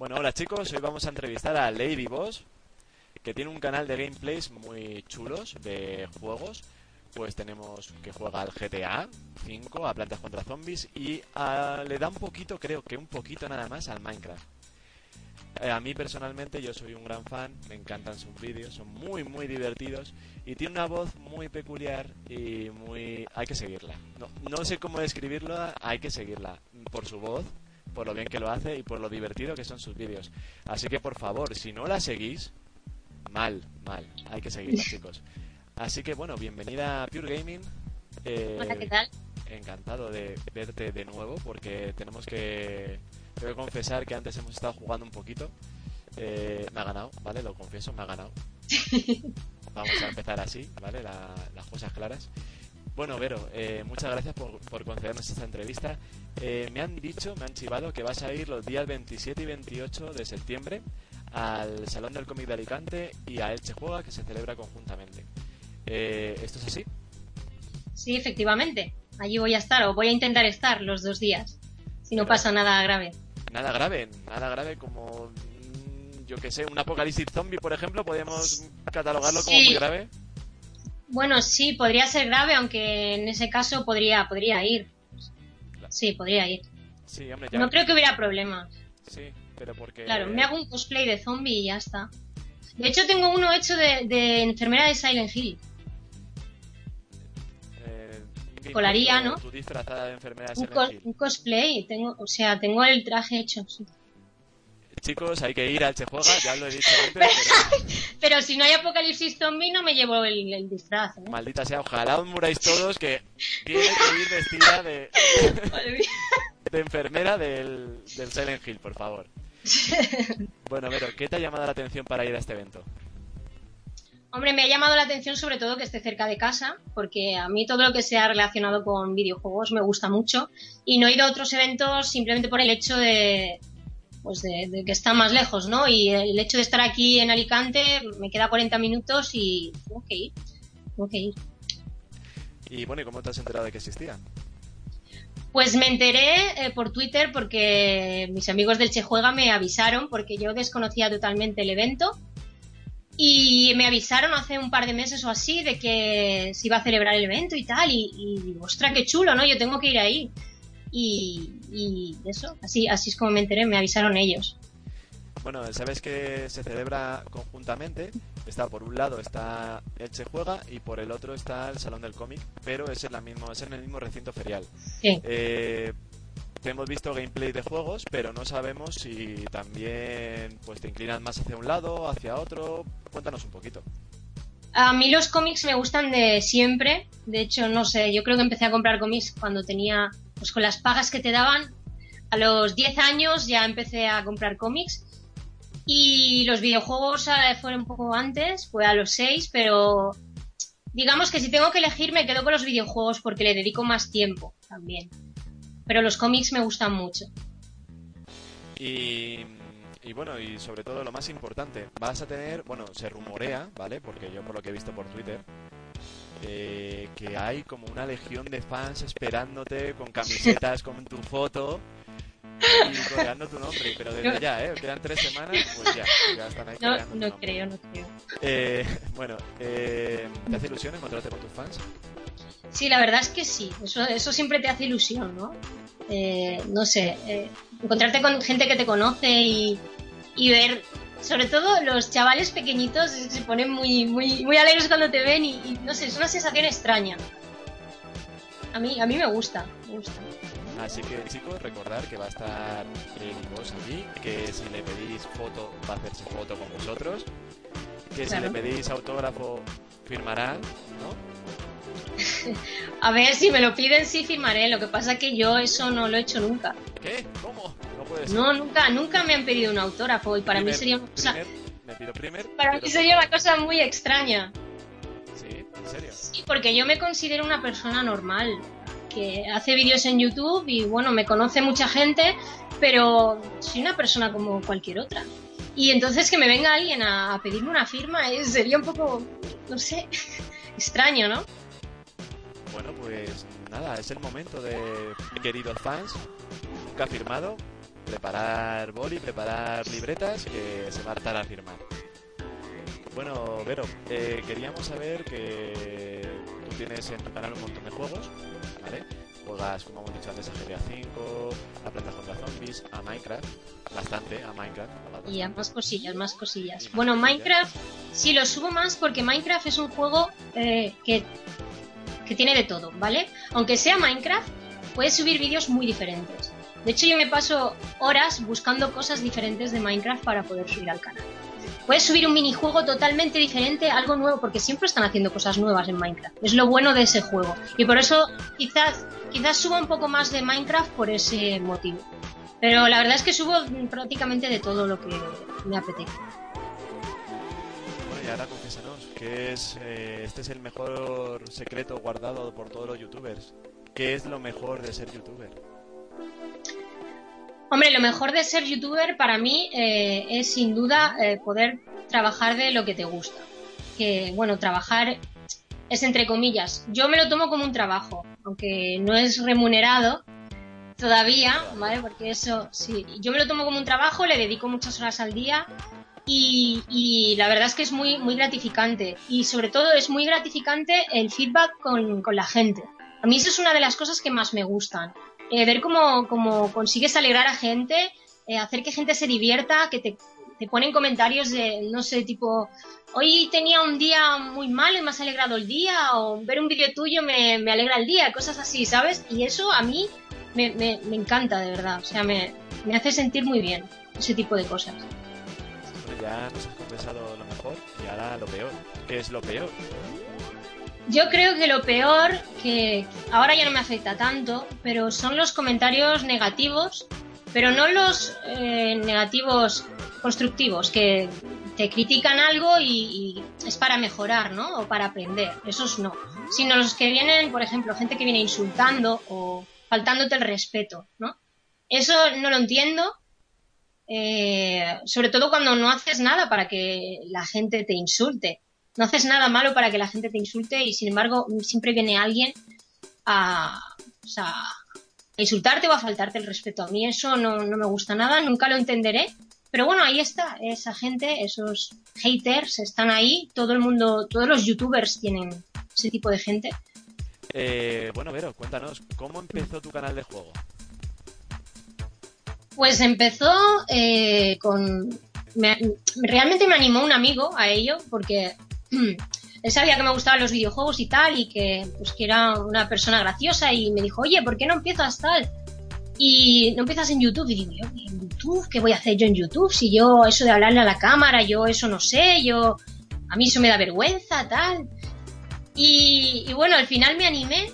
Bueno, hola chicos, hoy vamos a entrevistar a Lady Boss, que tiene un canal de gameplays muy chulos de juegos. Pues tenemos que juega al GTA 5, a Plantas contra Zombies y a- le da un poquito, creo que un poquito nada más al Minecraft. Eh, a mí personalmente yo soy un gran fan, me encantan sus vídeos, son muy muy divertidos y tiene una voz muy peculiar y muy... hay que seguirla. No, no sé cómo describirla, hay que seguirla por su voz, por lo bien que lo hace y por lo divertido que son sus vídeos. Así que por favor, si no la seguís, mal, mal, hay que seguirla chicos. Así que bueno, bienvenida a Pure Gaming. Eh, Hola, ¿qué tal? Encantado de verte de nuevo porque tenemos que, tengo que confesar que antes hemos estado jugando un poquito. Eh, me ha ganado, ¿vale? Lo confieso, me ha ganado. Vamos a empezar así, ¿vale? La- las cosas claras. Bueno, Vero, eh, muchas gracias por, por concedernos esta entrevista. Eh, me han dicho, me han chivado que vas a ir los días 27 y 28 de septiembre al Salón del Cómic de Alicante y a Elche Juega, que se celebra conjuntamente. Eh, ¿Esto es así? Sí, efectivamente. Allí voy a estar, o voy a intentar estar los dos días, si no Pero- pasa nada grave. Nada grave, nada grave como, yo que sé, un apocalipsis zombie, por ejemplo, podemos catalogarlo como Sí. muy grave. Bueno, sí, podría ser grave, aunque en ese caso podría, podría ir. Sí, podría ir. Sí, hombre, ya. No creo que hubiera problemas. Sí, pero porque... Claro, me hago un cosplay de zombie y ya está. De hecho, tengo uno hecho de, de enfermera de Silent Hill. eh, Colaría, ¿no? Tu disfrazada de enfermera de Un, Silent cos- Hill. un cosplay, tengo, o sea, tengo el traje hecho. sí. Chicos, hay que ir al Chejuega, ya lo he dicho antes, pero Pero si no hay apocalipsis zombie, no me llevo el, el disfraz. ¿eh? maldita sea, ojalá os muráis todos que tiene que ir vestida de, de enfermera del, del Silent Hill, por favor. Bueno, Vero, ¿qué te ha llamado la atención para ir a este evento? Hombre, me ha llamado la atención sobre todo que esté cerca de casa, porque a mí todo lo que sea relacionado con videojuegos me gusta mucho y no he ido a otros eventos simplemente por el hecho de, pues de, de que está más lejos, ¿no? Y el hecho de estar aquí en Alicante me queda 40 minutos y tengo que ir, tengo que ir. Y bueno, ¿y cómo te has enterado de que existía? Pues me enteré eh, por Twitter porque mis amigos del Che Juega me avisaron porque yo desconocía totalmente el evento y me avisaron hace un par de meses o así de que se iba a celebrar el evento y tal y, y ostras, qué chulo, ¿no? Yo tengo que ir ahí. Y, y eso, así, así es como me enteré, me avisaron ellos. Bueno, sabes que se celebra conjuntamente. Está por un lado está Elche Juega y por el otro está el Salón del Cómic, pero es en, la mismo, es en el mismo recinto ferial. Sí. Eh, hemos visto gameplay de juegos, pero no sabemos si también pues te inclinas más hacia un lado, hacia otro. Cuéntanos un poquito. A mí los cómics me gustan de siempre. De hecho, no sé, yo creo que empecé a comprar cómics cuando tenía, pues con las pagas que te daban. A los 10 años ya empecé a comprar cómics. Y los videojuegos eh, fueron un poco antes, fue a los 6, pero digamos que si tengo que elegir me quedo con los videojuegos porque le dedico más tiempo también. Pero los cómics me gustan mucho. Y, y bueno, y sobre todo lo más importante, vas a tener, bueno, se rumorea, ¿vale? Porque yo por lo que he visto por Twitter, eh, que hay como una legión de fans esperándote con camisetas con tu foto y coreando tu nombre, pero desde No. ya, ¿eh? Quedan tres semanas, pues ya, ya están ahí No, tu creo, no creo. Eh, bueno, eh, ¿te hace ilusión encontrarte con tus fans? Sí, la verdad es que sí. Eso, eso siempre te hace ilusión, ¿no? Eh, no sé, eh, encontrarte con gente que te conoce y, y ver, sobre todo los chavales pequeñitos se ponen muy, muy, muy alegres cuando te ven y, y, no sé, es una sensación extraña. A mí, a mí me gusta, me gusta. Así que chicos, recordar que va a estar Boss allí, que si le pedís foto va a hacerse foto con vosotros, que si le pedís autógrafo firmará, ¿no? A ver, si me lo piden sí firmaré, lo que pasa que yo eso no lo he hecho nunca. ¿Qué? ¿Cómo? No puede ser. No, nunca, nunca me han pedido un autógrafo y para mí sería una cosa, primer- me pido primer. para mí sería una cosa muy extraña. Sí, en serio. Sí, porque yo me considero una persona normal, que hace vídeos en YouTube y bueno, me conoce mucha gente, pero soy una persona como cualquier otra. Y entonces que me venga alguien a, a pedirme una firma eh, sería un poco, no sé, extraño, ¿no? Bueno, pues nada, es el momento de queridos fans, nunca firmado, preparar boli, preparar libretas, que se va a hartar a firmar. Bueno, Vero, eh, queríamos saber que tú tienes en tu canal un montón de juegos, ¿vale? Juegas, como hemos dicho antes, a GTA V, a Plantas contra Zombies, a Minecraft, bastante, a Minecraft. Y a más cosillas, más cosillas. Bueno, Minecraft sí lo subo más porque Minecraft es un juego eh, que, que tiene de todo, ¿vale? Aunque sea Minecraft, puedes subir vídeos muy diferentes. De hecho, yo me paso horas buscando cosas diferentes de Minecraft para poder subir al canal. Puedes subir un minijuego totalmente diferente, algo nuevo, porque siempre están haciendo cosas nuevas en Minecraft. Es lo bueno de ese juego. Y por eso quizás, quizás suba un poco más de Minecraft por ese motivo. Pero la verdad es que subo prácticamente de todo lo que me apetece. Bueno, y ahora confiésanos, ¿qué es, eh, este es el mejor secreto guardado por todos los youtubers. ¿Qué es lo mejor de ser youtuber? Hombre, lo mejor de ser youtuber para mí eh, es sin duda eh, poder trabajar de lo que te gusta. Que bueno, trabajar es entre comillas. Yo me lo tomo como un trabajo, aunque no es remunerado todavía, ¿vale? Porque eso, sí, yo me lo tomo como un trabajo, le dedico muchas horas al día y, y la verdad es que es muy, muy gratificante. Y sobre todo es muy gratificante el feedback con, con la gente. A mí eso es una de las cosas que más me gustan. Eh, ver cómo, cómo, consigues alegrar a gente, eh, hacer que gente se divierta, que te, te, ponen comentarios de, no sé, tipo, hoy tenía un día muy mal y me has alegrado el día, o ver un vídeo tuyo me, me, alegra el día, cosas así, ¿sabes? Y eso a mí me, me, me encanta, de verdad. O sea, me, me, hace sentir muy bien ese tipo de cosas. Ya nos has confesado lo mejor y ahora lo peor. ¿Qué es lo peor? Yo creo que lo peor, que ahora ya no me afecta tanto, pero son los comentarios negativos, pero no los eh, negativos constructivos, que te critican algo y, es para mejorar, ¿no? O para aprender. Esos no. Sino los que vienen, por ejemplo, gente que viene insultando o faltándote el respeto, ¿no? Eso no lo entiendo. Eh, sobre todo cuando no haces nada para que la gente te insulte no haces nada malo para que la gente te insulte y sin embargo siempre viene alguien a, o sea, a insultarte o a faltarte el respeto. A mí eso no, no, me gusta nada, nunca lo entenderé. Pero bueno, ahí está, esa gente, esos haters están ahí, todo el mundo, todos los youtubers tienen ese tipo de gente. Eh, bueno, Vero, cuéntanos, ¿cómo empezó tu canal de juego? Pues empezó eh, con... Me, realmente me animó un amigo a ello porque él sabía que me gustaban los videojuegos y tal, y que, pues, que era una persona graciosa, y me dijo, oye, ¿por qué no empiezas tal? Y no empiezas en YouTube, y digo, yo, ¿en YouTube? ¿Qué voy a hacer yo en YouTube? Si yo, eso de hablarle a la cámara, yo eso no sé, yo, a mí eso me da vergüenza, tal. Y, bueno, al final me animé,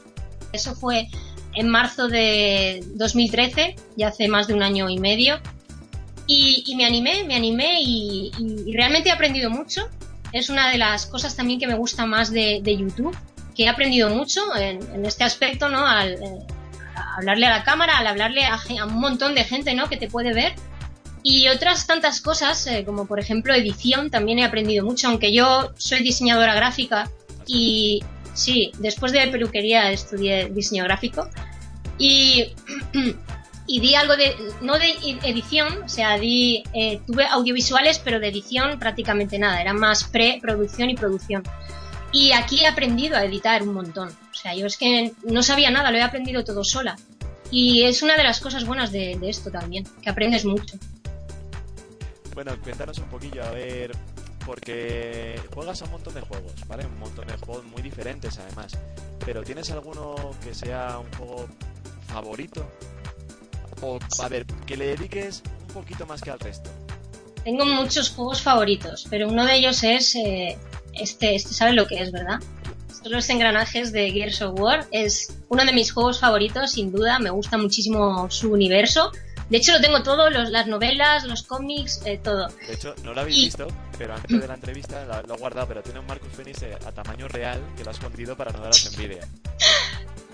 eso fue en marzo de 2013, ya hace más de un año y medio, y, me animé, me animé y, realmente he aprendido mucho es una de las cosas también que me gusta más de, de YouTube, que he aprendido mucho en, en este aspecto, ¿no? Al eh, hablarle a la cámara, al hablarle a, a, un montón de gente, ¿no? Que te puede ver. Y otras tantas cosas, eh, como por ejemplo edición, también he aprendido mucho, aunque yo soy diseñadora gráfica y sí, después de peluquería estudié diseño gráfico y y di algo de, no de edición, o sea, di, eh, tuve audiovisuales, pero de edición prácticamente nada, era más pre-producción y producción. Y aquí he aprendido a editar un montón, o sea, yo es que no sabía nada, lo he aprendido todo sola. Y es una de las cosas buenas de, de esto también, que aprendes mucho. Bueno, cuéntanos un poquillo, a ver, porque juegas a un montón de juegos, ¿vale? Un montón de juegos muy diferentes además. Pero ¿tienes alguno que sea un juego favorito o, a ver, que le dediques un poquito más que al resto. Tengo muchos juegos favoritos, pero uno de ellos es eh, este, este sabe lo que es, ¿verdad? Estos los engranajes de Gears of War. Es uno de mis juegos favoritos, sin duda. Me gusta muchísimo su universo. De hecho, lo tengo todo, los, las novelas, los cómics, eh, todo. De hecho, no lo habéis y... visto, pero antes de la entrevista lo, he guardado, pero tiene un Marcus Phoenix eh, a tamaño real que lo ha escondido para no daros envidia.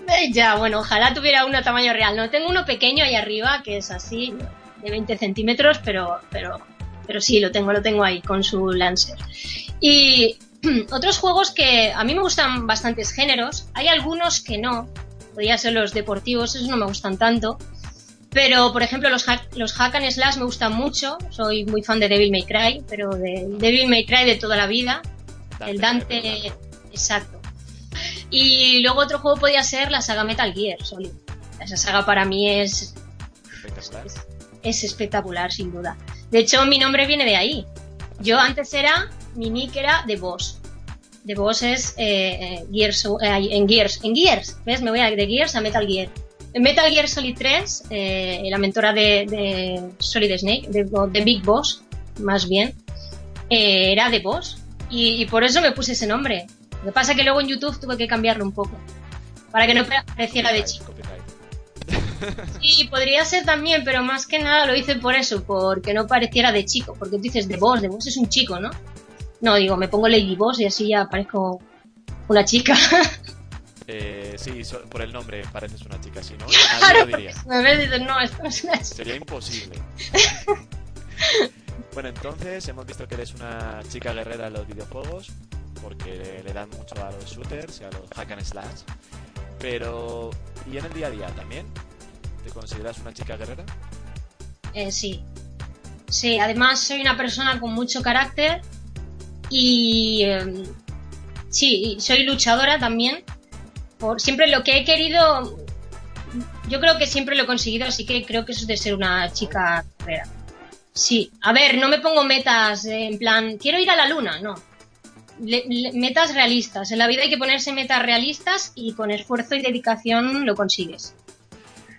Ya, bueno, ojalá tuviera uno a tamaño real. No, tengo uno pequeño ahí arriba que es así, de 20 centímetros, pero, pero, pero sí, lo tengo, lo tengo ahí con su Lancer. Y otros juegos que a mí me gustan bastantes géneros, hay algunos que no, podría ser los deportivos, esos no me gustan tanto. Pero, por ejemplo, los hack, los hack and slash me gustan mucho. Soy muy fan de Devil May Cry, pero de Devil May Cry de toda la vida. el Dante, exacto. Y luego otro juego podría ser la saga Metal Gear Solid. Esa saga para mí es espectacular. Es, es espectacular, sin duda. De hecho, mi nombre viene de ahí. Yo antes era, mi nick era The Boss. The Boss es eh, Gears, eh, en Gears. En Gears, ¿ves? Me voy a, de Gears a Metal Gear. En Metal Gear Solid 3, eh, la mentora de, de Solid Snake, de, de, Big Boss, más bien, eh, era The Boss. Y, y, por eso me puse ese nombre. Lo que pasa es que luego en YouTube tuve que cambiarlo un poco. Para que no pareciera de chico. Sí, podría ser también, pero más que nada lo hice por eso, porque no pareciera de chico. Porque tú dices de Boss, de Boss es un chico, ¿no? No, digo, me pongo Lady Boss y así ya parezco una chica. Eh, sí, so, por el nombre pareces una chica, si no, nadie lo diría. A dices, no, esto no es una chica. Sería imposible. bueno, entonces hemos visto que eres una chica guerrera en los videojuegos, porque le dan mucho a los shooters y a los hack and slash. Pero, ¿y en el día a día también? ¿Te consideras una chica guerrera? Eh, sí. Sí, además soy una persona con mucho carácter y eh, sí, soy luchadora también. Por siempre lo que he querido, yo creo que siempre lo he conseguido, así que creo que eso es de ser una chica guerrera. Sí, a ver, no me pongo metas en plan, quiero ir a la luna, no. Le, le, metas realistas. En la vida hay que ponerse metas realistas y con esfuerzo y dedicación lo consigues.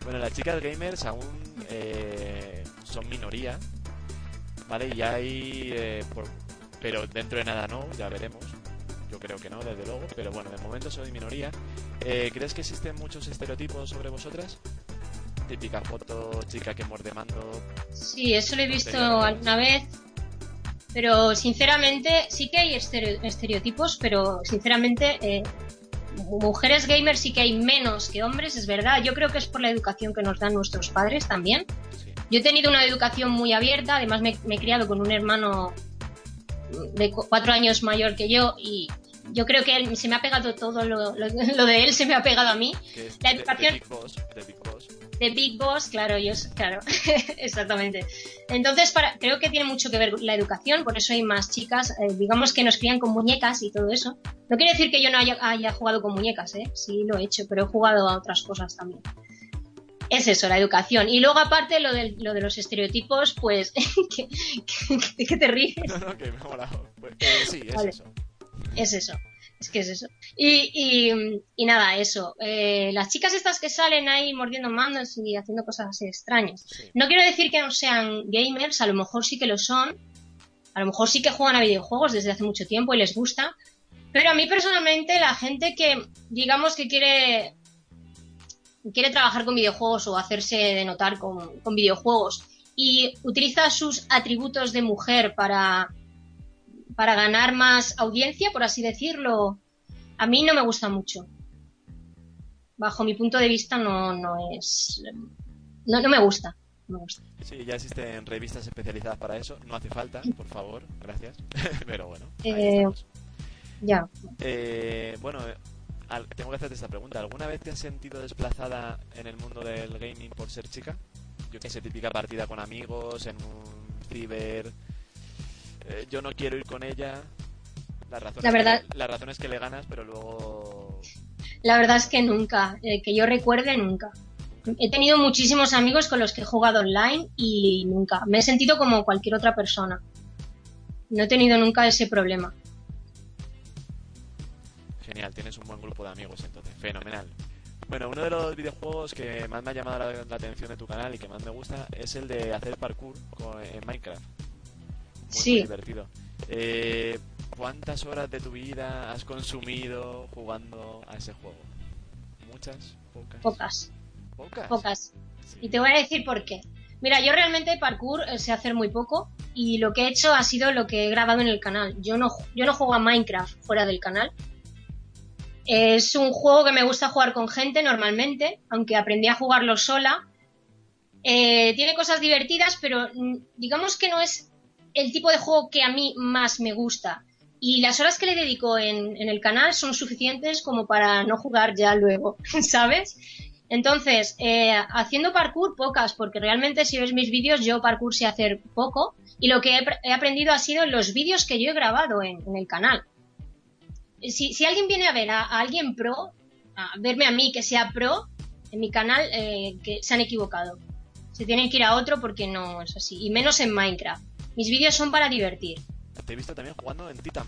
Bueno, las chicas gamers aún eh, son minoría, ¿vale? Y hay... Eh, por, pero dentro de nada no, ya veremos. Yo creo que no, desde luego, pero bueno, de momento soy minoría. Eh, ¿Crees que existen muchos estereotipos sobre vosotras? Típica foto, chica que muerde mando. Sí, eso lo he visto alguna vez. Pero sinceramente, sí que hay estereotipos, pero sinceramente, eh, mujeres gamers sí que hay menos que hombres, es verdad. Yo creo que es por la educación que nos dan nuestros padres también. Sí. Yo he tenido una educación muy abierta, además me, me he criado con un hermano de cuatro años mayor que yo y yo creo que él, se me ha pegado todo lo, lo, lo, de él, se me ha pegado a mí. la educación. De, de, Big Boss, de Big Boss. De Big Boss, claro, yo, claro, exactamente. Entonces, para, creo que tiene mucho que ver la educación, por eso hay más chicas, eh, digamos que nos crían con muñecas y todo eso. No quiere decir que yo no haya, haya jugado con muñecas, ¿eh? Sí, lo he hecho, pero he jugado a otras cosas también es eso, la educación. Y luego, aparte, lo de, lo de los estereotipos, pues. ¿qué, qué, qué te ríes? No, no, que me ha molado. Pues, eh, sí, es vale. eso. Es eso. Es que es eso. Y, y, y nada, eso. Eh, las chicas estas que salen ahí mordiendo mandos y haciendo cosas así extrañas. Sí. No quiero decir que no sean gamers, a lo mejor sí que lo son. A lo mejor sí que juegan a videojuegos desde hace mucho tiempo y les gusta. Pero a mí personalmente, la gente que, digamos, que quiere quiere trabajar con videojuegos o hacerse de notar con, con, videojuegos y utiliza sus atributos de mujer para, para ganar más audiencia, por así decirlo, a mí no me gusta mucho. Bajo mi punto de vista no, no es... No, no me gusta. No me gusta. Sí, ya existen revistas especializadas para eso. No hace falta, por favor. Gracias. Pero bueno. Eh, ya. Eh, bueno, tengo que hacerte esta pregunta. ¿Alguna vez te has sentido desplazada en el mundo del gaming por ser chica? Yo que sé, típica partida con amigos, en un ciber. Eh, yo no quiero ir con ella. La razón, la, verdad... que, la razón es que le ganas, pero luego. La verdad es que nunca. Eh, que yo recuerde, nunca. He tenido muchísimos amigos con los que he jugado online y nunca. Me he sentido como cualquier otra persona. No he tenido nunca ese problema. Genial, tienes un buen grupo de amigos entonces, fenomenal. Bueno, uno de los videojuegos que más me ha llamado la, la atención de tu canal y que más me gusta es el de hacer parkour con, en Minecraft. Muy, sí. muy divertido. Eh, ¿Cuántas horas de tu vida has consumido jugando a ese juego? ¿Muchas? ¿Pocas? Pocas. ¿Pocas? Pocas. Sí. Y te voy a decir por qué. Mira, yo realmente parkour eh, sé hacer muy poco y lo que he hecho ha sido lo que he grabado en el canal. Yo no, yo no juego a Minecraft fuera del canal. Es un juego que me gusta jugar con gente normalmente, aunque aprendí a jugarlo sola. Eh, tiene cosas divertidas, pero digamos que no es el tipo de juego que a mí más me gusta. Y las horas que le dedico en, el canal son suficientes como para no jugar ya luego, ¿sabes? Entonces, eh, haciendo parkour, pocas, porque realmente si ves mis vídeos, yo parkour sé hacer poco. Y lo que he, aprendido ha sido los vídeos que yo he grabado en, el canal. Si, si, alguien viene a ver a, alguien pro, a verme a mí que sea pro, en mi canal, eh, que se han equivocado. Se tienen que ir a otro porque no es así. Y menos en Minecraft. Mis vídeos son para divertir. Te he visto también jugando en Titan.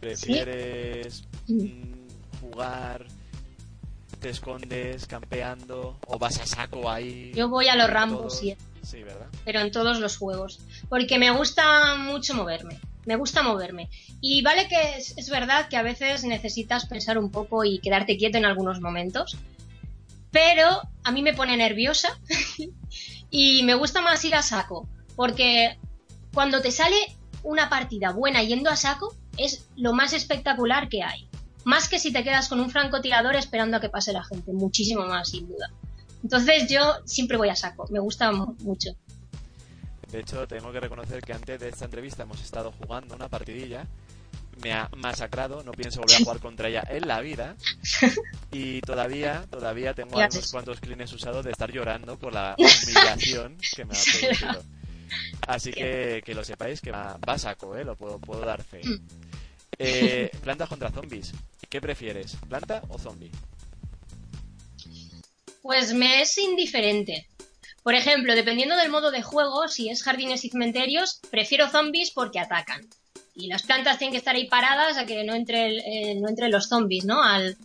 ¿Prefieres mm, jugar te escondes campeando o vas a saco ahí. Yo voy a los Rambos, sí. Sí, ¿verdad? Pero en todos los juegos. Porque me gusta mucho moverme. Me gusta moverme. Y vale que es, verdad que a veces necesitas pensar un poco y quedarte quieto en algunos momentos. Pero a mí me pone nerviosa y me gusta más ir a saco. Porque cuando te sale una partida buena yendo a saco, es lo más espectacular que hay. Más que si te quedas con un francotirador esperando a que pase la gente, muchísimo más, sin duda. Entonces yo siempre voy a saco, me gusta mucho. De hecho, tengo que reconocer que antes de esta entrevista hemos estado jugando una partidilla. Me ha masacrado, no pienso volver a jugar contra ella en la vida. Y todavía, todavía tengo unos cuantos clines usados de estar llorando por la humillación que me ha producido. Así que que lo sepáis que va, a saco, ¿eh? lo puedo, puedo dar fe. Mm. Eh, plantas contra zombies. ¿Qué prefieres, planta o zombie? Pues me es indiferente. Por ejemplo, dependiendo del modo de juego, si es jardines y cementerios, prefiero zombies porque atacan. Y las plantas tienen que estar ahí paradas a que no entre, eh, no entre los zombies, ¿no? Al,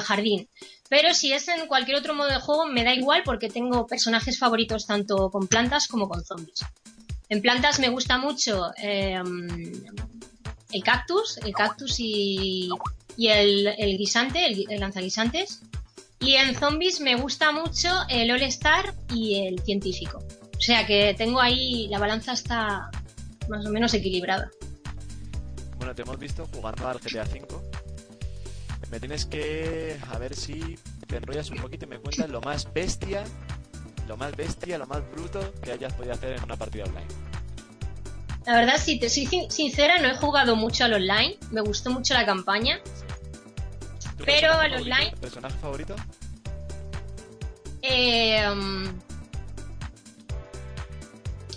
jardín. Pero si es en cualquier otro modo de juego, me da igual porque tengo personajes favoritos tanto con plantas como con zombies. En plantas me gusta mucho eh, el cactus, el cactus y, y el, guisante, el, el lanzaguisantes. Y en zombies me gusta mucho el All Star y el científico. O sea que tengo ahí, la balanza está más o menos equilibrada. Bueno, te hemos visto jugando al GTA V. Me tienes que, a ver si te enrollas un poquito y me cuentas lo más bestia, lo más bestia, lo más bruto que hayas podido hacer en una partida online. La verdad, si te soy sincera, no he jugado mucho al online. Me gustó mucho la campaña. Pero al online. ¿Personaje favorito? Eh,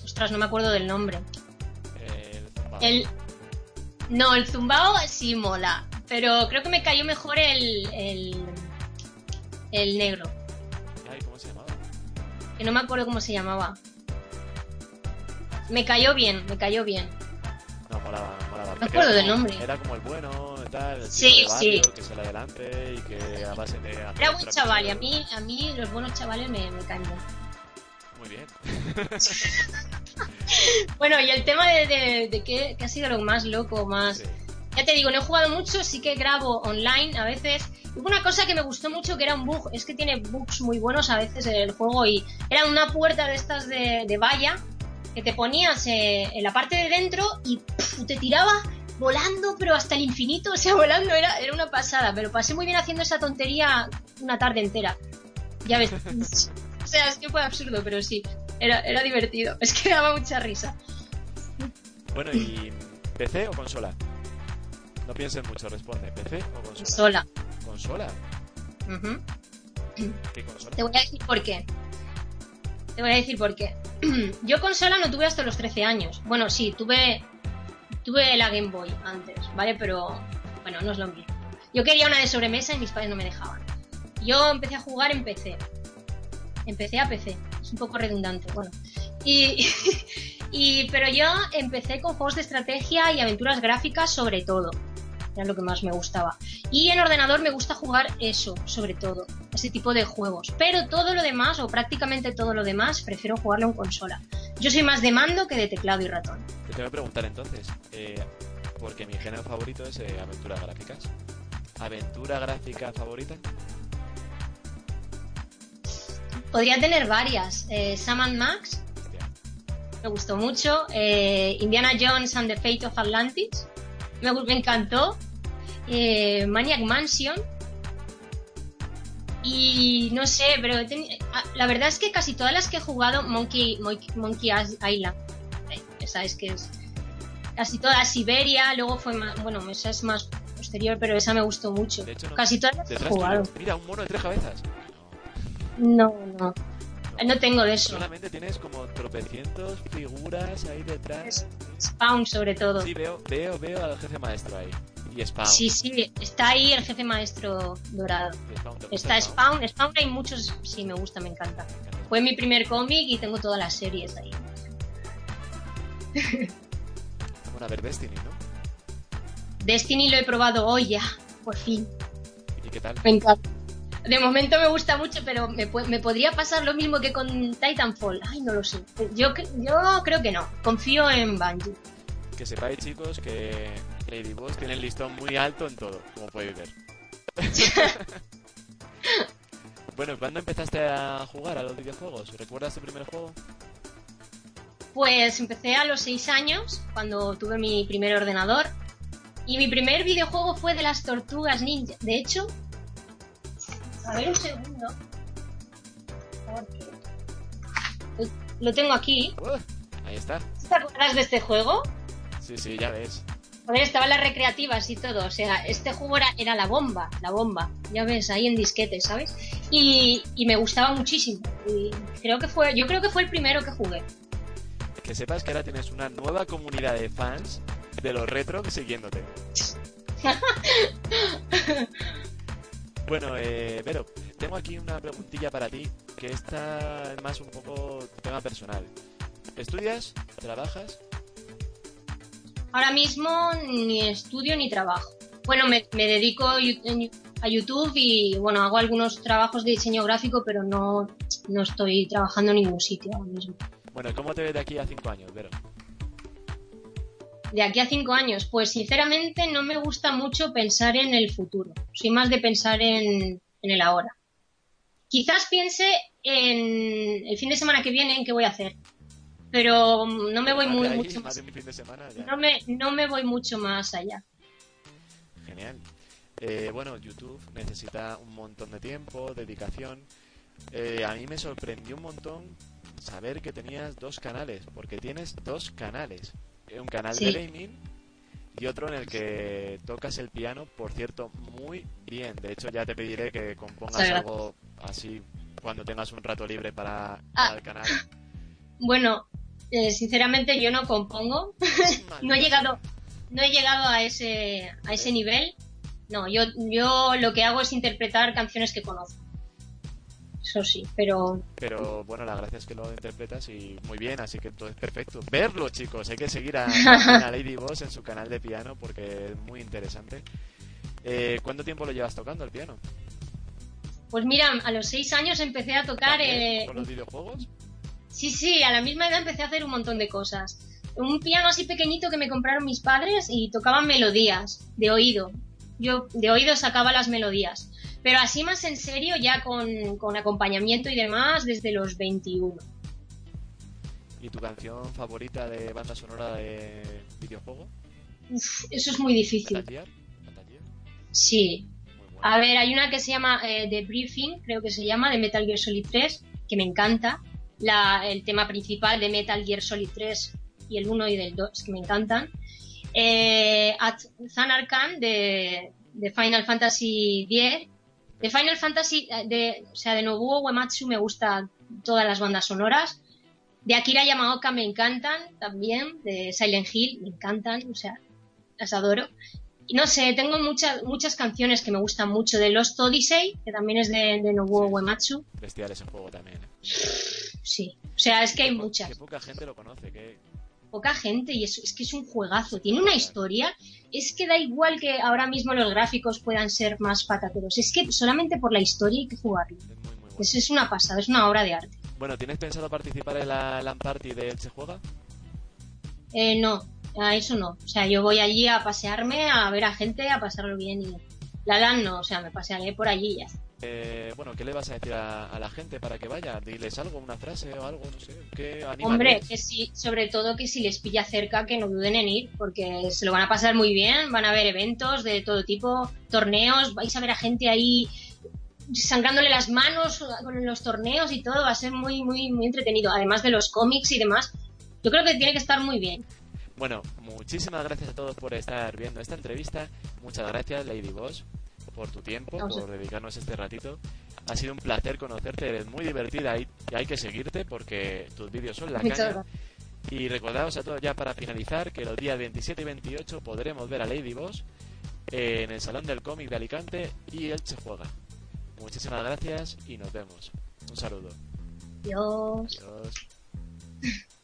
ostras, no me acuerdo del nombre. el, no, el zumbao sí mola. Pero creo que me cayó mejor el. el, el negro. ¿Cómo se llamaba? Que no me acuerdo cómo se llamaba. Me cayó bien, me cayó bien. No, molaba, molaba. Me acuerdo del nombre. Era como el bueno, tal, el sí, sí. que sale adelante y que a base de... Era buen chaval y a mí, a mí los buenos chavales me, me caen bien. Muy bien. bueno, y el tema de, de, de qué, ha sido lo más loco, más... Ya te digo, no he jugado mucho, sí que grabo online a veces. Hubo una cosa que me gustó mucho que era un bug, es que tiene bugs muy buenos a veces en el juego y era una puerta de estas de, de valla que te ponías eh, en la parte de dentro y te tiraba volando, pero hasta el infinito, o sea, volando era, era una pasada, pero pasé muy bien haciendo esa tontería una tarde entera. Ya ves. o sea, es que fue absurdo, pero sí, era, era divertido, es que daba mucha risa. Bueno, ¿y PC o consola? No pienses mucho, responde. ¿PC o consola? Consola. ¿Consola? ¿Qué consola? Te voy a decir por qué. Te voy a decir por qué. Yo consola no tuve hasta los 13 años. Bueno, sí, tuve tuve la Game Boy antes, ¿vale? Pero bueno, no es lo mismo. Yo quería una de sobremesa y mis padres no me dejaban. Yo empecé a jugar en PC. Empecé a PC. Es un poco redundante, bueno. Y, y pero yo empecé con juegos de estrategia y aventuras gráficas sobre todo era lo que más me gustaba. Y en ordenador me gusta jugar eso, sobre todo, ese tipo de juegos. Pero todo lo demás, o prácticamente todo lo demás, prefiero jugarlo en consola. Yo soy más de mando que de teclado y ratón. Te voy a preguntar entonces, eh, porque mi género favorito es eh, aventuras gráficas. ¿Aventura gráfica favorita? Podría tener varias. Eh, Sam Max, me gustó mucho. Eh, Indiana Jones and the Fate of Atlantis me, encantó. Eh, Maniac Mansion. Y no sé, pero ah, la verdad es que casi todas las que he jugado, Monkey, Monkey Island, eh, esa es que es casi toda Siberia, luego fue más, bueno, esa es más posterior, pero esa me gustó mucho. De hecho, no. Casi todas las he Detrás tuyo. jugado. Mira, un mono de tres cabezas. No, no. No tengo de eso. Solamente tienes como tropecientos figuras ahí detrás. Spawn sobre todo. Sí, veo, veo, veo al jefe maestro ahí. Y Spawn. Sí, sí, está ahí el jefe maestro dorado. Y Spawn, ¿te gusta Está Spawn, Spawn hay muchos, sí, me gusta, me encanta. Me encanta. Fue mi primer cómic y tengo todas las series ahí. Vamos a ver Destiny, ¿no? Destiny lo he probado hoy ya, por fin. ¿Y qué tal? Me encanta. De momento me gusta mucho, pero me, me podría pasar lo mismo que con Titanfall. Ay, no lo sé. Yo, yo creo que no. Confío en Bungie. Que sepáis, chicos, que Lady Boss tiene el listón muy alto en todo, como podéis ver. bueno, ¿cuándo empezaste a jugar a los videojuegos? ¿Recuerdas tu primer juego? Pues empecé a los 6 años, cuando tuve mi primer ordenador. Y mi primer videojuego fue de las tortugas ninja. De hecho, a ver un segundo. Porque- Lo tengo aquí. ¡Uh! ahí está. ¿Te acuerdas de este juego? Sí, sí, ya ves. Joder, estaban las recreativas y todo. O sea, este juego era, era la bomba, la bomba. Ya ves, ahí en disquete, ¿sabes? Y, y me gustaba muchísimo. Y creo que fue, yo creo que fue el primero que jugué. Que sepas que ahora tienes una nueva comunidad de fans de los retro siguiéndote. bueno, eh, Vero, tengo aquí una preguntilla para ti, que esta es más un poco tema personal. ¿Estudias? ¿Trabajas? Ahora mismo ni estudio ni trabajo. Bueno, me, me dedico a YouTube y bueno, hago algunos trabajos de diseño gráfico, pero no, no estoy trabajando en ningún sitio ahora mismo. Bueno, ¿cómo te ves de aquí a cinco años, Vero? De aquí a cinco años, pues sinceramente no me gusta mucho pensar en el futuro. Soy más de pensar en, en el ahora. Quizás piense en el fin de semana que viene en qué voy a hacer. Pero mm, no me voy muy, ahí, mucho más más. de mi fin de semana, ya. No me, no me voy mucho más allá. Genial. Eh, bueno, YouTube necesita un montón de tiempo, dedicación. Eh, a mí me sorprendió un montón saber que tenías dos canales, porque tienes dos canales. Eh, Un canal Sí. de gaming y otro en el que tocas el piano, por cierto, muy bien. De hecho, ya te pediré que compongas algo así cuando tengas un rato libre para, Ah. para el canal. Bueno, eh, sinceramente yo no compongo. no he llegado, no he llegado a ese, a ese nivel. No, yo, yo lo que hago es interpretar canciones que conozco. Eso sí, pero Pero bueno, la gracia es que lo interpretas y muy bien, así que todo es perfecto. Verlo, chicos, hay que seguir a, a Lady Boss en su canal de piano porque es muy interesante. Eh, ¿Cuánto tiempo lo llevas tocando el piano? pues mira, a los seis años empecé a tocar. ¿También eh, ¿Con los videojuegos? Sí, sí, a la misma edad empecé a hacer un montón de cosas. Un piano así pequeñito que me compraron mis padres y tocaban melodías de oído. Yo de oído sacaba las melodías. Pero así más en serio, ya con, con acompañamiento y demás, desde los 21. ¿Y tu canción favorita de banda sonora de videojuego? Uf, eso es muy difícil. Sí. Muy. A ver, hay una que se llama eh, The Briefing, creo que se llama, de Metal Gear Solid 3, que me encanta. La, el tema principal de Metal Gear Solid 3 y el 1 y del 2, que me encantan. Eh, At Zanarkand de, de Final Fantasy X. De Final Fantasy, eh, de, o sea, de Nobuo Uematsu me gustan todas las bandas sonoras. De Akira Yamaoka me encantan también. De Silent Hill me encantan, o sea, las adoro. Y no sé, tengo muchas muchas canciones que me gustan mucho. De Lost Odyssey, que también es de, de Nobuo Sí. Uematsu. Bestial ese juego también. ¿eh? Sí. O sea, es que hay muchas. Que poca gente lo conoce. Que... Poca gente y es, es que es un juegazo. Tiene una historia. Es que da igual que ahora mismo los gráficos puedan ser más patateros. Es que solamente por la historia hay que jugarlo. Es muy, muy bueno. Es, es una pasada, es una obra de arte. Bueno, ¿tienes pensado participar en la LAN Party de Se Juega? Eh, no, a eso no. O sea, yo voy allí a pasearme, a ver a gente, a pasarlo bien y... La LAN no, o sea, me pasearé por allí y ya. está. Eh, bueno, ¿qué le vas a decir a, a la gente para que vaya? Diles algo, una frase o algo, no sé. ¿Qué? Hombre, que sí, sobre todo que si les pilla cerca, que no duden en ir, porque se lo van a pasar muy bien, van a ver eventos de todo tipo, torneos, vais a ver a gente ahí sangrándole las manos con los torneos y todo, va a ser muy, muy, muy entretenido, además de los cómics y demás. Yo creo que tiene que estar muy bien. Bueno, muchísimas gracias a todos por estar viendo esta entrevista. Muchas gracias, Lady Boss, por tu tiempo, por dedicarnos este ratito. Ha sido un placer conocerte, eres muy divertida y hay que seguirte porque tus vídeos son la caña. Y recordaos a todos ya para finalizar que los días 27 y 28 podremos ver a Lady Boss en el Salón del Cómic de Alicante y Elche Juega. Muchísimas gracias y nos vemos. Un saludo. Adiós. Adiós.